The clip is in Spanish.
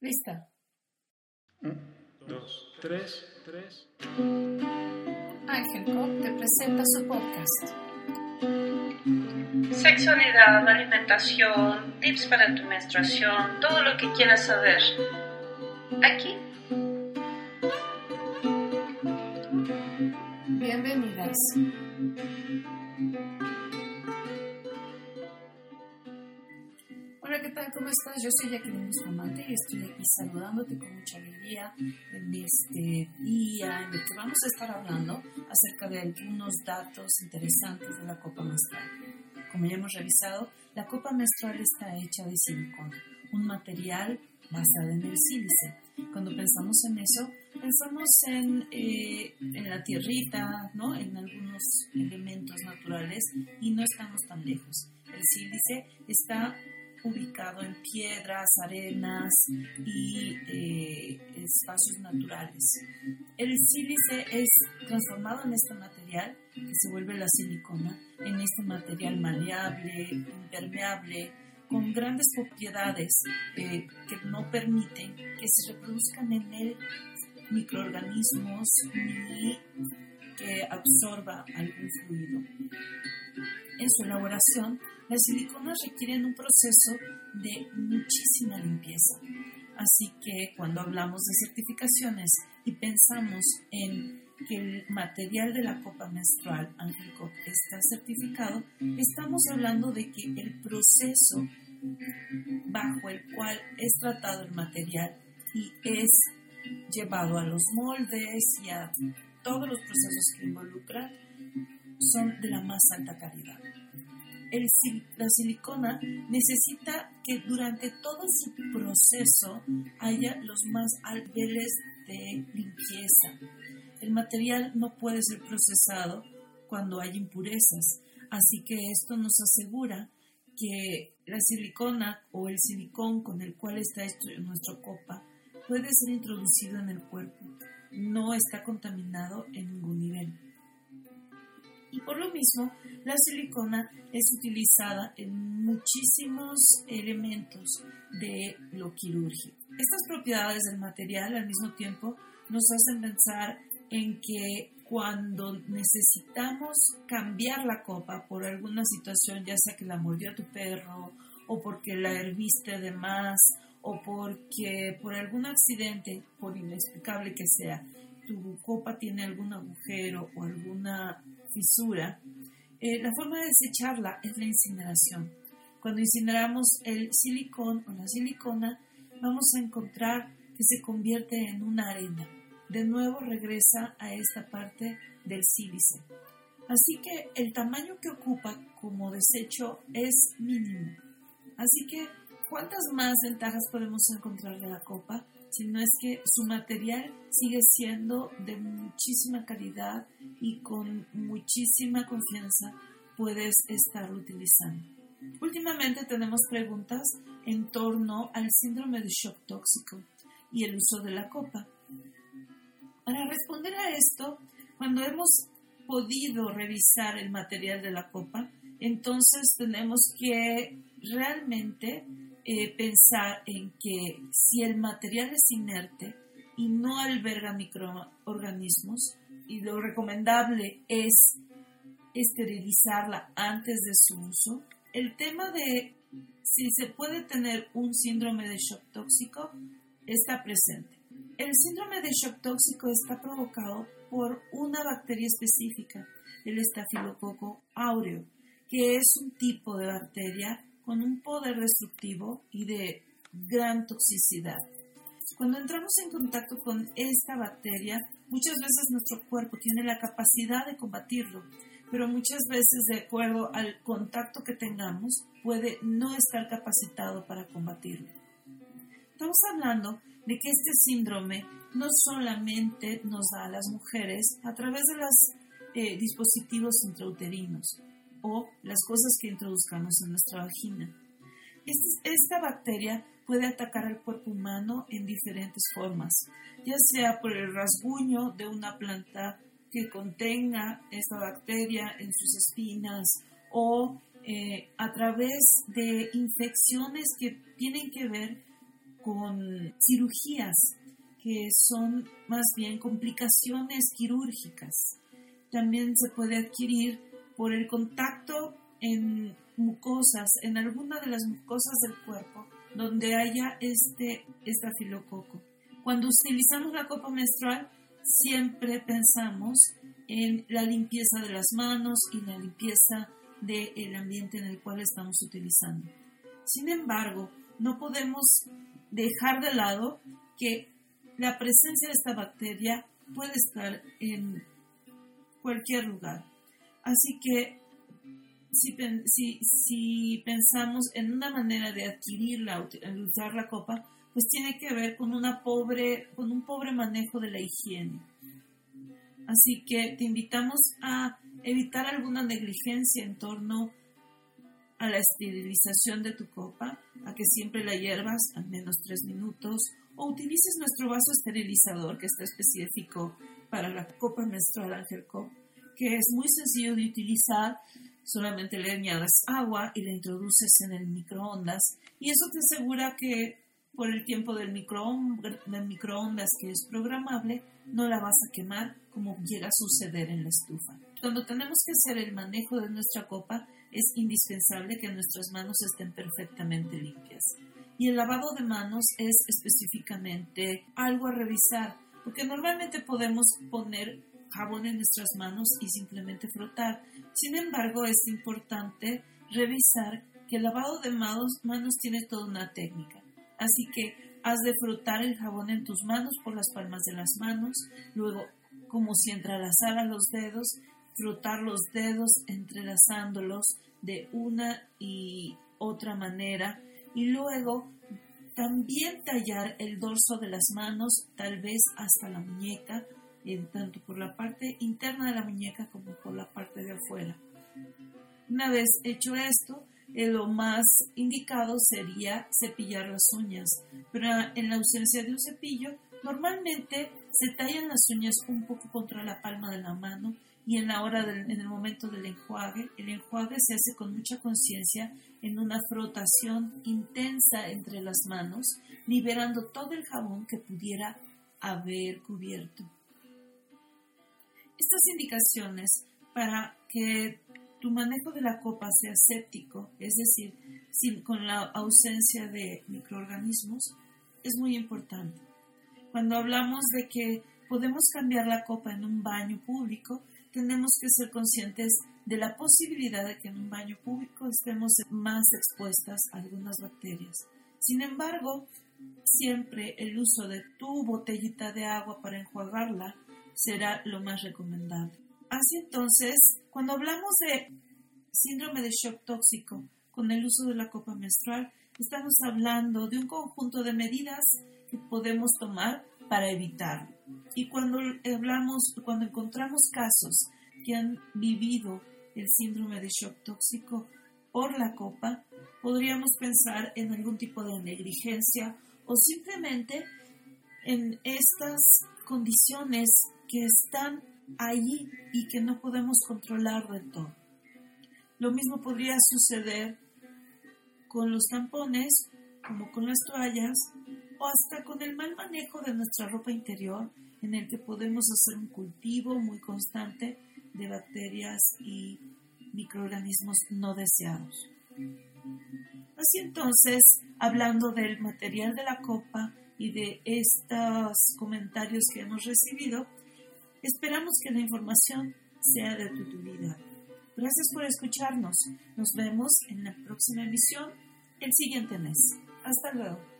Lista. Un, dos, tres, tres. Ángel Cop te presenta su podcast. Sexualidad, alimentación, tips para tu menstruación, todo lo que quieras saber. Aquí. Bienvenidas. ¿Cómo estás? Yo soy Jacqueline Bustamante y estoy aquí saludándote con mucha alegría en este día en el que vamos a estar hablando acerca de algunos datos interesantes de la copa menstrual. Como ya hemos revisado, la copa menstrual está hecha de silicona, un material basado en el sílice. Cuando pensamos en eso, pensamos en, eh, en la tierrita, ¿no? en algunos elementos naturales y no estamos tan lejos. El sílice está ubicado en piedras, arenas y eh, espacios naturales. El sílice es transformado en este material que se vuelve la silicona, en este material maleable, impermeable, con grandes propiedades eh, que no permiten que se reproduzcan en él microorganismos ni que absorba algún fluido. En su elaboración, las siliconas requieren un proceso de muchísima limpieza. Así que cuando hablamos de certificaciones y pensamos en que el material de la copa menstrual Angelico está certificado, estamos hablando de que el proceso bajo el cual es tratado el material y es llevado a los moldes y a todos los procesos que involucra son de la más alta calidad. El, la silicona necesita que durante todo su proceso haya los más altos de limpieza. El material no puede ser procesado cuando hay impurezas, así que esto nos asegura que la silicona o el silicón con el cual está hecho nuestra copa puede ser introducido en el cuerpo. No está contaminado en ningún nivel. Por lo mismo, la silicona es utilizada en muchísimos elementos de lo quirúrgico. Estas propiedades del material al mismo tiempo nos hacen pensar en que cuando necesitamos cambiar la copa por alguna situación, ya sea que la mordió tu perro o porque la herviste de más o porque por algún accidente, por inexplicable que sea, tu copa tiene algún agujero o alguna fisura, eh, la forma de desecharla es la incineración. Cuando incineramos el silicón o la silicona, vamos a encontrar que se convierte en una arena. De nuevo regresa a esta parte del sílice. Así que el tamaño que ocupa como desecho es mínimo. Así que, ¿cuántas más ventajas podemos encontrar de la copa? Si no es que su material sigue siendo de muchísima calidad y con muchísima confianza puedes estarlo utilizando. Últimamente tenemos preguntas en torno al síndrome de shock tóxico y el uso de la copa. Para responder a esto, cuando hemos podido revisar el material de la copa, entonces tenemos que realmente eh, pensar en que si el material es inerte y no alberga microorganismos, y lo recomendable es esterilizarla antes de su uso, el tema de si se puede tener un síndrome de shock tóxico está presente. El síndrome de shock tóxico está provocado por una bacteria específica, el estafilococo áureo, que es un tipo de bacteria con un poder destructivo y de gran toxicidad. Cuando entramos en contacto con esta bacteria, muchas veces nuestro cuerpo tiene la capacidad de combatirlo, pero muchas veces de acuerdo al contacto que tengamos puede no estar capacitado para combatirlo. Estamos hablando de que este síndrome no solamente nos da a las mujeres a través de los eh, dispositivos intrauterinos o las cosas que introduzcamos en nuestra vagina. esta bacteria puede atacar al cuerpo humano en diferentes formas, ya sea por el rasguño de una planta que contenga esta bacteria en sus espinas o eh, a través de infecciones que tienen que ver con cirugías que son más bien complicaciones quirúrgicas. También se puede adquirir por el contacto en mucosas, en alguna de las mucosas del cuerpo, donde haya este estafilococo. Cuando utilizamos la copa menstrual, siempre pensamos en la limpieza de las manos y la limpieza del ambiente en el cual estamos utilizando. Sin embargo, no podemos dejar de lado que la presencia de esta bacteria puede estar en cualquier lugar. Así que si, si, pensamos en una manera de adquirirla, usar la copa, pues tiene que ver con, una pobre, con un pobre manejo de la higiene. Así que te invitamos a evitar alguna negligencia en torno a la esterilización de tu copa, a que siempre la hiervas al menos tres minutos o utilices nuestro vaso esterilizador que está específico para la copa menstrual Angel que es muy sencillo de utilizar solamente le añades agua y la introduces en el microondas y eso te asegura que por el tiempo del, microondas que es programable no la vas a quemar como llega a suceder en la estufa. Cuando tenemos que hacer el manejo de nuestra copa es indispensable que nuestras manos estén perfectamente limpias. Y el lavado de manos es específicamente algo a revisar, porque normalmente podemos poner jabón en nuestras manos y simplemente frotar. Sin embargo, es importante revisar que el lavado de manos, tiene toda una técnica. Así que has de frotar el jabón en tus manos por las palmas de las manos, luego como si entrelazara los dedos, frotar los dedos entrelazándolos de una y otra manera y luego también tallar el dorso de las manos, tal vez hasta la muñeca, tanto por la parte interna de la muñeca como por la parte de afuera. Una vez hecho esto, eh, lo más indicado sería cepillar las uñas, pero en la ausencia de un cepillo, normalmente se tallan las uñas un poco contra la palma de la mano y en la hora en el momento del enjuague, el enjuague se hace con mucha conciencia en una frotación intensa entre las manos, liberando todo el jabón que pudiera haber cubierto. Estas indicaciones para que tu manejo de la copa sea séptico, es decir, con la ausencia de microorganismos, es muy importante. Cuando hablamos de que podemos cambiar la copa en un baño público, tenemos que ser conscientes de la posibilidad de que en un baño público estemos más expuestas a algunas bacterias. Sin embargo, siempre el uso de tu botellita de agua para enjuagarla será lo más recomendable. Así entonces, cuando hablamos de síndrome de shock tóxico con el uso de la copa menstrual, estamos hablando de un conjunto de medidas que podemos tomar para evitarlo. Y cuando hablamos, cuando encontramos casos que han vivido el síndrome de shock tóxico por la copa, podríamos pensar en algún tipo de negligencia o simplemente en estas condiciones que están allí y que no podemos controlar del todo. Lo mismo podría suceder con los tampones, como con las toallas, o hasta con el mal manejo de nuestra ropa interior, en el que podemos hacer un cultivo muy constante de bacterias y microorganismos no deseados. Así entonces, hablando del material de la copa y de estos comentarios que hemos recibido, Esperamos que la información sea de tu utilidad. Gracias por escucharnos. Nos vemos en la próxima emisión el siguiente mes. Hasta luego.